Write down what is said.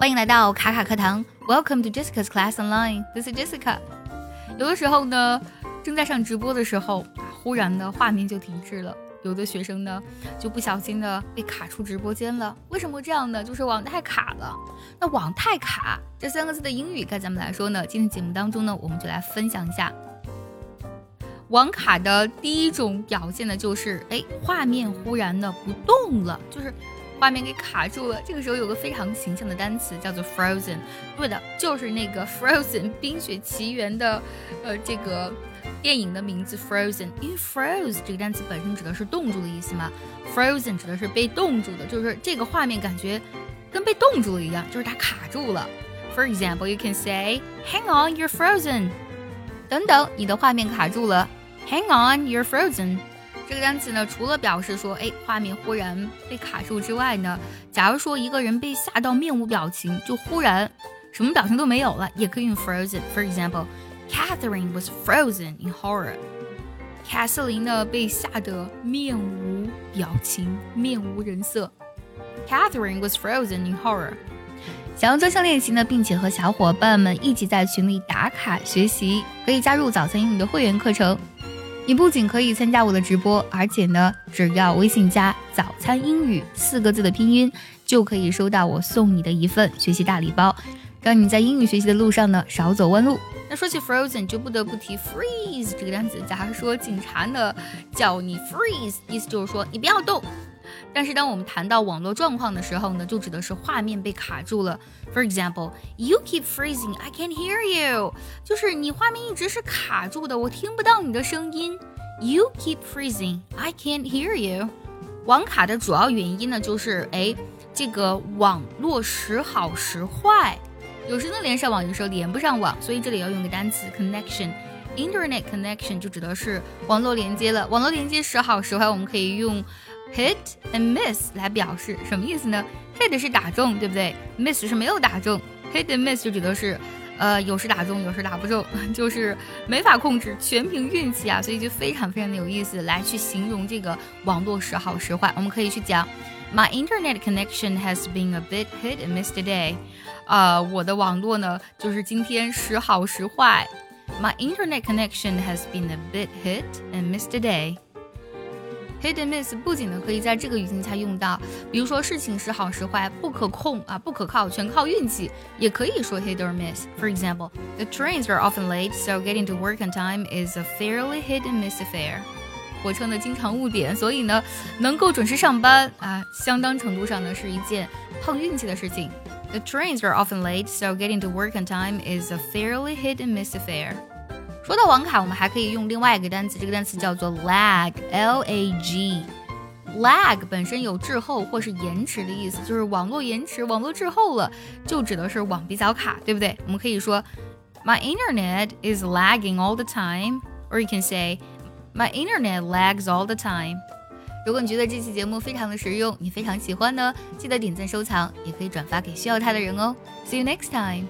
欢迎来到卡卡课堂，Welcome to Jessica's Class Online. This is Jessica. 有的时候呢，正在上直播的时候，忽然的画面就停滞了。有的学生呢，就不小心的被卡出直播间了。为什么这样呢？就是网太卡了。那网太卡这三个字的英语该怎么来说呢？今天节目当中呢，我们就来分享一下。网卡的第一种表现呢，就是哎，画面忽然的不动了，就是画面给卡住了。这个时候有个非常形象的单词叫做 frozen，对的，就是那个 frozen 冰雪奇缘的，呃，这个。电影的名字 Frozen，因为 froze 这个单词本身指的是冻住的意思嘛，Frozen 指的是被冻住的，就是这个画面感觉跟被冻住了一样，就是它卡住了。For example, you can say, "Hang on, you're frozen." 等等，你的画面卡住了。Hang on, you're frozen. 这个单词呢，除了表示说，哎，画面忽然被卡住之外呢，假如说一个人被吓到面无表情，就忽然什么表情都没有了，也可以用 frozen。For example. Catherine was frozen in horror。凯瑟琳呢被吓得面无表情，面无人色。Catherine was frozen in horror。想要专项练习呢，并且和小伙伴们一起在群里打卡学习，可以加入早餐英语的会员课程。你不仅可以参加我的直播，而且呢，只要微信加“早餐英语”四个字的拼音，就可以收到我送你的一份学习大礼包，让你在英语学习的路上呢少走弯路。那说起 frozen，就不得不提 freeze 这个单词。假如说警察呢叫你 freeze，意思就是说你不要动。但是当我们谈到网络状况的时候呢，就指的是画面被卡住了。For example，you keep freezing，I can't hear you，就是你画面一直是卡住的，我听不到你的声音。You keep freezing，I can't hear you。网卡的主要原因呢，就是哎，这个网络时好时坏。有时能连上网，有时候连不上网，所以这里要用个单词 connection。Internet connection 就指的是网络连接了。网络连接时好时坏，我们可以用 hit and miss 来表示。什么意思呢？hit 是打中，对不对？miss 是没有打中。hit and miss 就指的是，呃，有时打中，有时打不中，就是没法控制，全凭运气啊。所以就非常非常的有意思，来去形容这个网络时好时坏。我们可以去讲，My internet connection has been a bit hit and miss today。啊，我的网络呢，就是今天时好时坏。My internet connection has been a bit hit and miss today. Hit and miss 不仅呢可以在这个语境下用到，比如说事情时好时坏，不可控啊，不可靠，全靠运气，也可以说 hit or miss. For example, the trains are often late, so getting to work on time is a fairly hit and miss affair. 火车呢经常误点，所以呢能够准时上班啊，相当程度上呢是一件碰运气的事情。The trains are often late, so getting to work on time is a fairly hit and miss affair. 说到网卡，我们还可以用另外一个单词，这个单词叫做 lag，L A G。lag 本身有滞后或是延迟的意思，就是网络延迟、网络滞后了，就指的是网比较卡，对不对？我们可以说 My internet is lagging all the time, or you can say My internet lags all the time. 如果你觉得这期节目非常的实用，你非常喜欢呢，记得点赞收藏，也可以转发给需要它的人哦。See you next time.